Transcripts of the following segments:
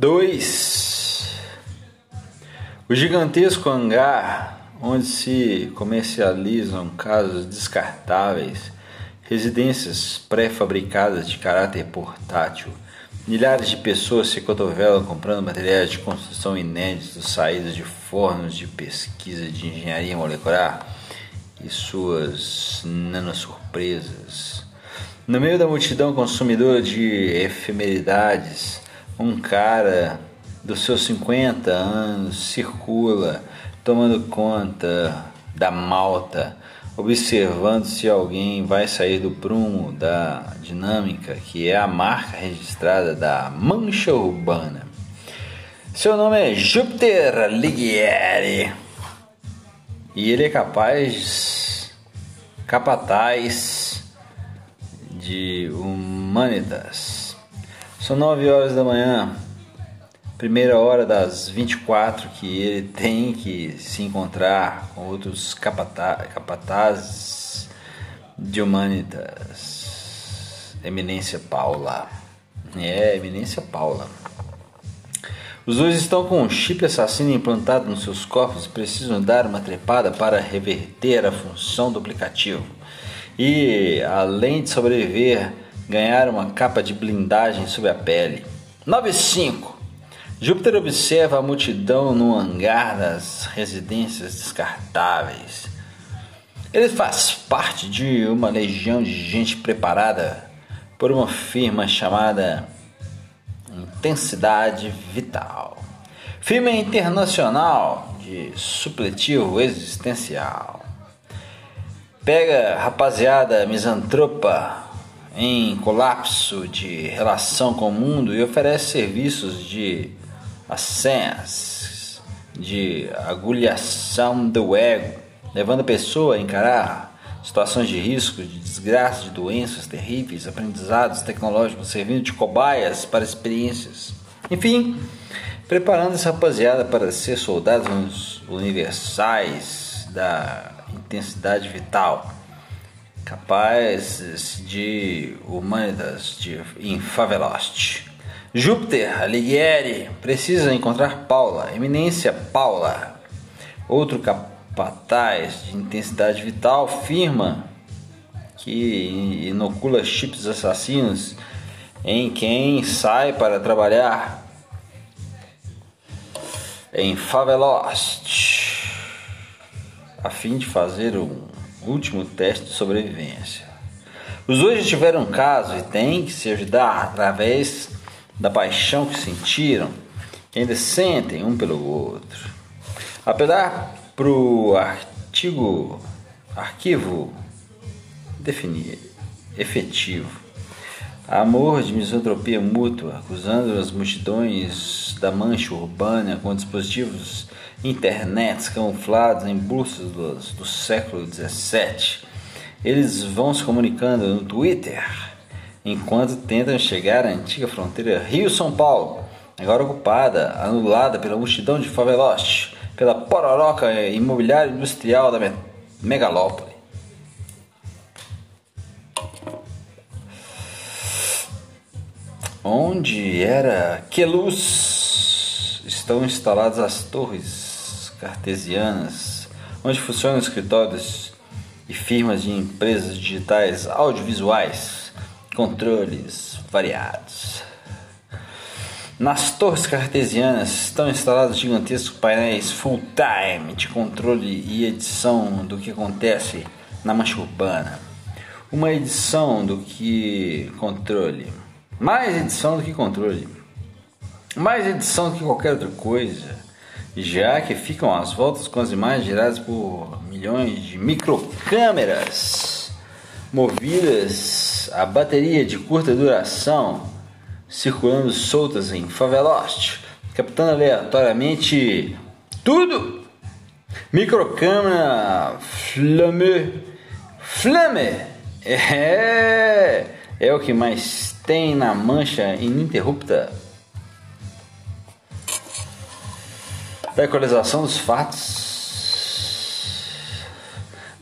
2. O gigantesco hangar onde se comercializam casas descartáveis, residências pré-fabricadas de caráter portátil. Milhares de pessoas se cotovelam comprando materiais de construção inéditos saídos de fornos de pesquisa de engenharia molecular e suas nanosurpresas. No meio da multidão consumidora de efemeridades, um cara dos seus 50 anos circula tomando conta da malta, observando se alguém vai sair do prumo da dinâmica, que é a marca registrada da Mancha Urbana. Seu nome é Júpiter Lighieri e ele é capaz, capataz de Humanitas. São nove horas da manhã, primeira hora das 24 que ele tem que se encontrar com outros capata capatazes de Humanitas. Eminência Paula. É, Eminência Paula. Os dois estão com um chip assassino implantado nos seus corpos e precisam dar uma trepada para reverter a função do aplicativo. E, além de sobreviver, ganhar uma capa de blindagem sobre a pele. 95. Júpiter observa a multidão no hangar das residências descartáveis. Ele faz parte de uma legião de gente preparada por uma firma chamada Intensidade Vital. Firma internacional de supletivo existencial. Pega rapaziada misantropa em colapso de relação com o mundo e oferece serviços de ascens, de agulhação do ego, levando a pessoa a encarar situações de risco, de desgraça, de doenças terríveis, aprendizados tecnológicos, servindo de cobaias para experiências. Enfim, preparando essa rapaziada para ser soldados universais da intensidade vital, capazes de humanas de em Favelost. Júpiter Alighieri precisa encontrar Paula, Eminência Paula, outro capataz de intensidade vital, firma que inocula chips assassinos em quem sai para trabalhar em Favelost, a fim de fazer um último teste de sobrevivência. Os dois já tiveram um caso e têm que se ajudar através da paixão que sentiram, que ainda sentem um pelo outro. Apesar pro artigo, arquivo definir, efetivo, amor de misantropia mútua, acusando as multidões da mancha urbana com dispositivos internets camuflados em bolsas do, do século XVII. Eles vão se comunicando no Twitter enquanto tentam chegar à antiga fronteira Rio-São Paulo, agora ocupada, anulada pela multidão de favelotes, pela pororoca imobiliária industrial da megalópole. Onde era que luz estão instaladas as torres cartesianas, onde funcionam escritórios e firmas de empresas digitais audiovisuais, controles variados. Nas torres cartesianas estão instalados gigantescos painéis full-time de controle e edição do que acontece na mancha urbana. Uma edição do que controle mais edição do que controle. Mais edição do que qualquer outra coisa. Já que ficam às voltas com as imagens geradas por milhões de microcâmeras movidas a bateria de curta duração circulando soltas em Favelost, captando aleatoriamente tudo. Microcâmera Flamme Flamme é, é o que mais tem na mancha ininterrupta da equalização dos fatos.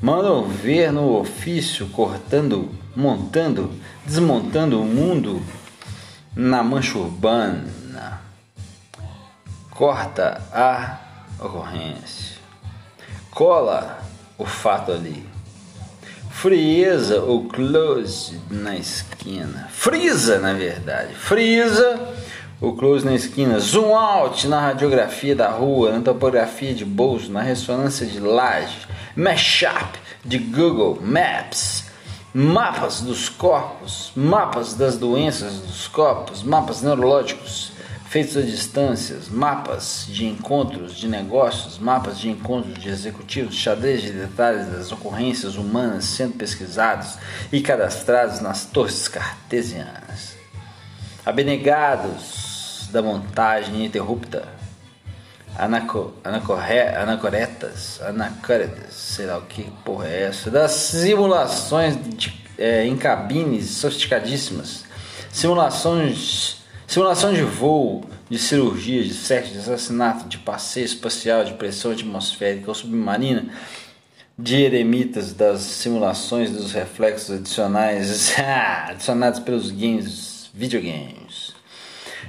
Mandam ver no ofício cortando, montando, desmontando o mundo na mancha urbana. corta a ocorrência, cola o fato ali. Frieza ou close na esquina. Frisa, na verdade. Frisa o close na esquina. Zoom out na radiografia da rua, na topografia de bolso, na ressonância de laje. Mashup de Google Maps. Mapas dos corpos, mapas das doenças dos corpos, mapas neurológicos feitos a distâncias, mapas de encontros de negócios, mapas de encontros de executivos, xadrez de detalhes das ocorrências humanas sendo pesquisados e cadastrados nas torres cartesianas. Abnegados da montagem ininterrupta, anaco, anacorre, anacoretas, anacoretas, sei lá o que porra é essa, das simulações de, é, em cabines sofisticadíssimas, simulações Simulação de voo, de cirurgia, de sexo, de assassinato, de passeio espacial, de pressão atmosférica ou submarina, de eremitas das simulações dos reflexos adicionais adicionados pelos games, videogames.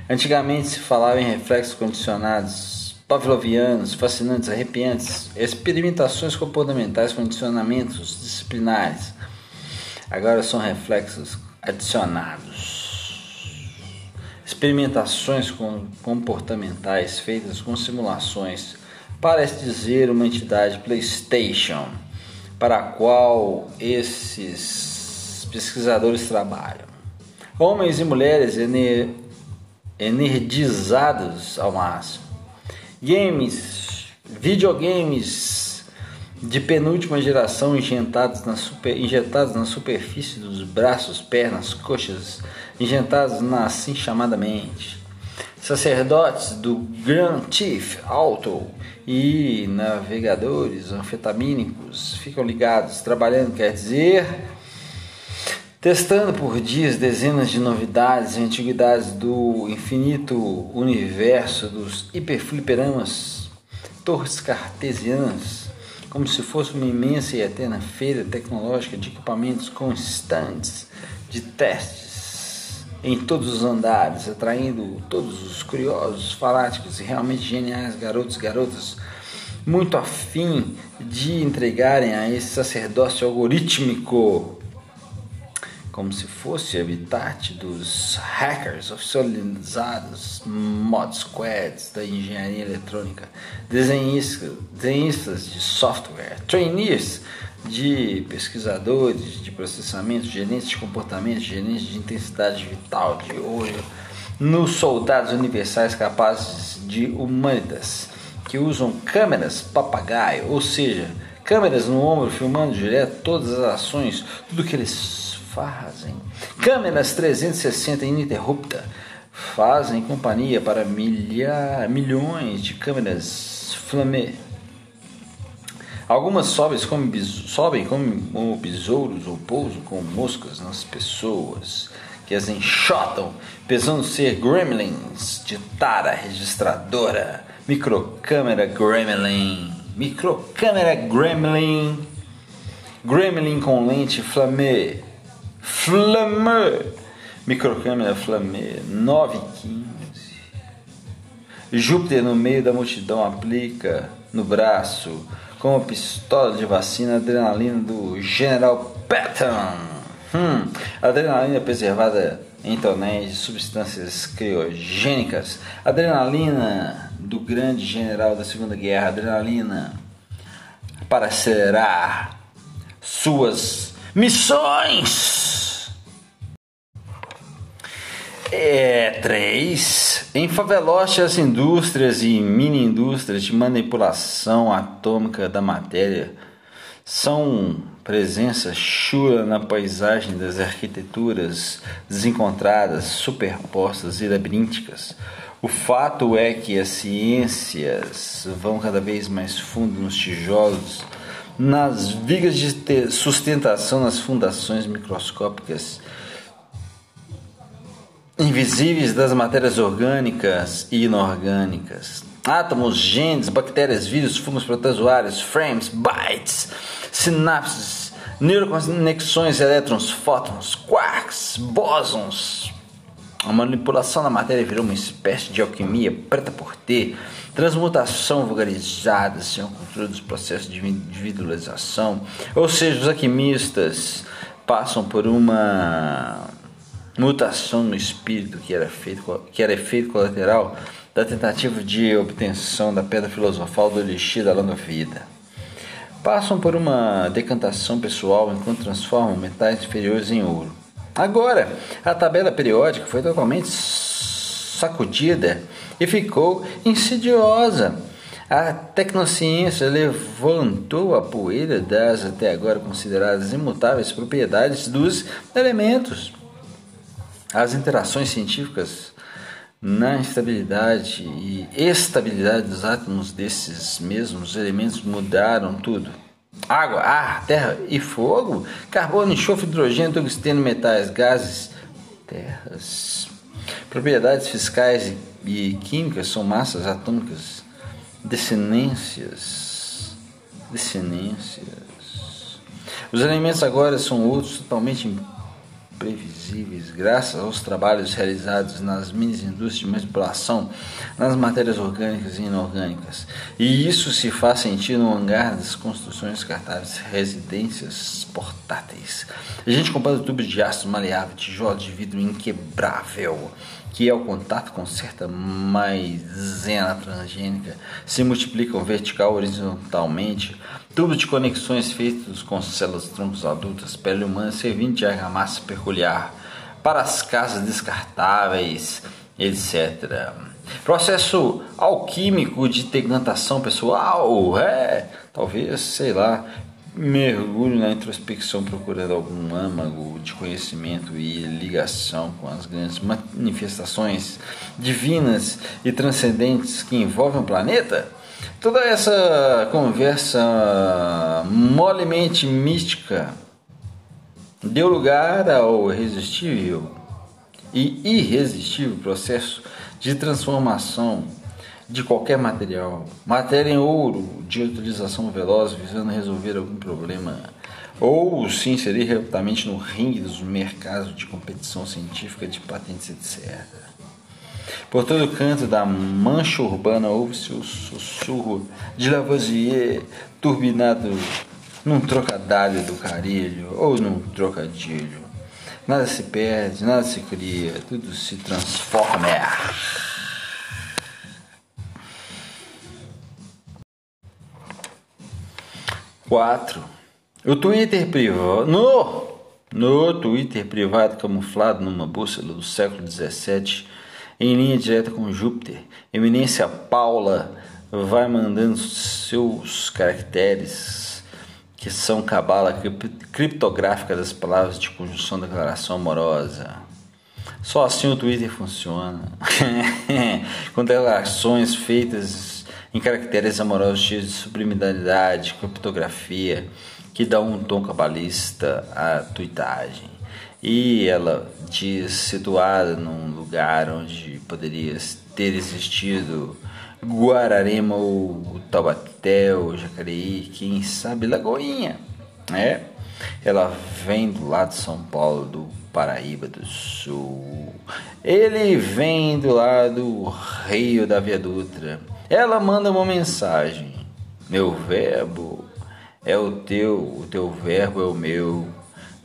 Antigamente se falava em reflexos condicionados pavlovianos, fascinantes, arrepiantes, experimentações comportamentais, condicionamentos disciplinares. Agora são reflexos adicionados experimentações comportamentais feitas com simulações, parece dizer uma entidade PlayStation para a qual esses pesquisadores trabalham. Homens e mulheres ener energizados ao máximo. Games, videogames de penúltima geração injetados na, super, injetados na superfície dos braços, pernas, coxas, injetados na assim chamada mente. Sacerdotes do Grand Chief Auto e navegadores anfetamínicos ficam ligados, trabalhando, quer dizer, testando por dias dezenas de novidades e antiguidades do infinito universo dos hiperfliperamas, torres cartesianas como se fosse uma imensa e eterna feira tecnológica de equipamentos constantes, de testes em todos os andares, atraindo todos os curiosos, fanáticos e realmente geniais garotos e garotas, muito afim de entregarem a esse sacerdócio algorítmico como se fosse habitat dos hackers oficializados, mod squads da engenharia eletrônica, desenhistas, desenhistas de software, trainees de pesquisadores de processamento, gerentes de comportamento, gerentes de intensidade vital, de olho, nos soldados universais capazes de humanidades, que usam câmeras papagaio, ou seja, câmeras no ombro filmando direto todas as ações, tudo que eles fazem. Câmeras 360 ininterrupta fazem companhia para milha, milhões de câmeras Flamé. Algumas sobem como, sobem como besouros ou pousam com moscas nas pessoas que as enxotam, pesando ser gremlins de tara registradora, microcâmera gremlin, microcâmera gremlin, gremlin com lente flamé, Flamme, microcâmera Flamme 915. Júpiter no meio da multidão aplica no braço com a pistola de vacina adrenalina do General Patton. Hum, adrenalina preservada em tonéis de substâncias criogênicas. Adrenalina do grande general da Segunda Guerra. Adrenalina para acelerar suas missões. É, três. Em faveloche, as indústrias e mini-indústrias de manipulação atômica da matéria são presença chula na paisagem das arquiteturas desencontradas, superpostas e labirínticas. O fato é que as ciências vão cada vez mais fundo nos tijolos, nas vigas de sustentação, nas fundações microscópicas invisíveis das matérias orgânicas e inorgânicas. Átomos, genes, bactérias, vírus, fungos protozoários, frames, bytes, sinapses, neuroconexões, elétrons, fótons, quarks, bósons, A manipulação da matéria virou uma espécie de alquimia preta por ter, transmutação vulgarizada, sem o controle dos processos de individualização. Ou seja, os alquimistas passam por uma mutação no espírito que era, feito, que era efeito colateral da tentativa de obtenção da pedra filosofal do elixir da longa vida. Passam por uma decantação pessoal enquanto transformam metais inferiores em ouro. Agora, a tabela periódica foi totalmente sacudida e ficou insidiosa. A tecnociência levantou a poeira das até agora consideradas imutáveis propriedades dos elementos. As interações científicas na instabilidade e estabilidade dos átomos desses mesmos elementos mudaram tudo. Água, ar, terra e fogo, carbono, enxofre, hidrogênio, tungstênio, metais, gases, terras. Propriedades fiscais e químicas são massas atômicas, descendências, descendências. Os elementos agora são outros totalmente previsíveis, graças aos trabalhos realizados nas mini indústrias de manipulação nas matérias orgânicas e inorgânicas. E isso se faz sentir no hangar das construções descartáveis, residências portáteis. A gente comprando tubos de aço maleável, tijolo de vidro inquebrável, que ao contato com certa maisena transgênica se multiplicam vertical horizontalmente Tubos de conexões feitos com células troncos adultas, pele humana servindo de argamassa peculiar para as casas descartáveis, etc. Processo alquímico de decantação pessoal, é, talvez, sei lá, mergulho na introspecção procurando algum âmago de conhecimento e ligação com as grandes manifestações divinas e transcendentes que envolvem o planeta? Toda essa conversa molemente mística deu lugar ao irresistível e irresistível processo de transformação de qualquer material, matéria em ouro de utilização veloz visando resolver algum problema, ou se inserir rapidamente no ringue dos mercados de competição científica de patentes, etc. Por todo canto da mancha urbana ouve-se o sussurro de Lavoisier turbinado num trocadilho do carilho ou num trocadilho. Nada se perde, nada se cria, tudo se transforma. Quatro. O Twitter privado. No, no Twitter privado camuflado numa bússola do século XVII em linha direta com Júpiter. Eminência Paula vai mandando seus caracteres, que são cabala criptográfica das palavras de conjunção declaração amorosa. Só assim o Twitter funciona. com declarações feitas em caracteres amorosos cheios de sublimidade, criptografia, que dá um tom cabalista à tuitagem e ela diz situada num lugar onde poderia ter existido Guararema ou Taubaté ou Jacareí, quem sabe Lagoinha, né? Ela vem do lado de São Paulo, do Paraíba do Sul. Ele vem do lado do Rio da Via Dutra. Ela manda uma mensagem. Meu verbo é o teu, o teu verbo é o meu.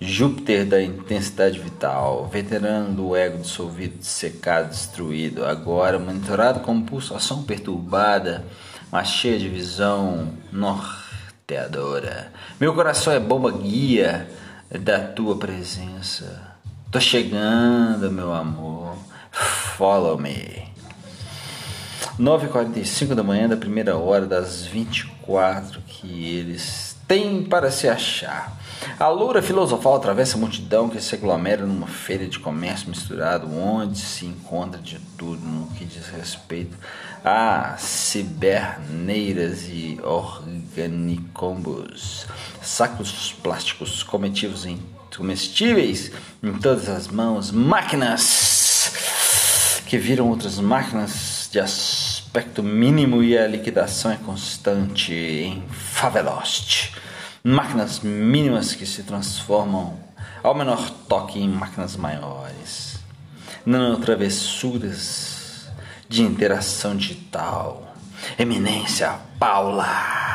Júpiter da intensidade vital, veterano do ego dissolvido, dissecado, destruído, agora monitorado como pulsação perturbada, mas cheia de visão norteadora. Meu coração é bomba guia da tua presença. Tô chegando, meu amor. Follow me. 9h45 da manhã da primeira hora das 24 que eles têm para se achar. A loura filosofal atravessa a multidão que se aglomera numa feira de comércio misturado, onde se encontra de tudo no que diz respeito a ciberneiras e organicombos, sacos plásticos comestíveis em, comestíveis em todas as mãos, máquinas que viram outras máquinas de aspecto mínimo e a liquidação é constante em Favelost máquinas mínimas que se transformam ao menor toque em máquinas maiores, nanotravessuras de interação digital, eminência Paula.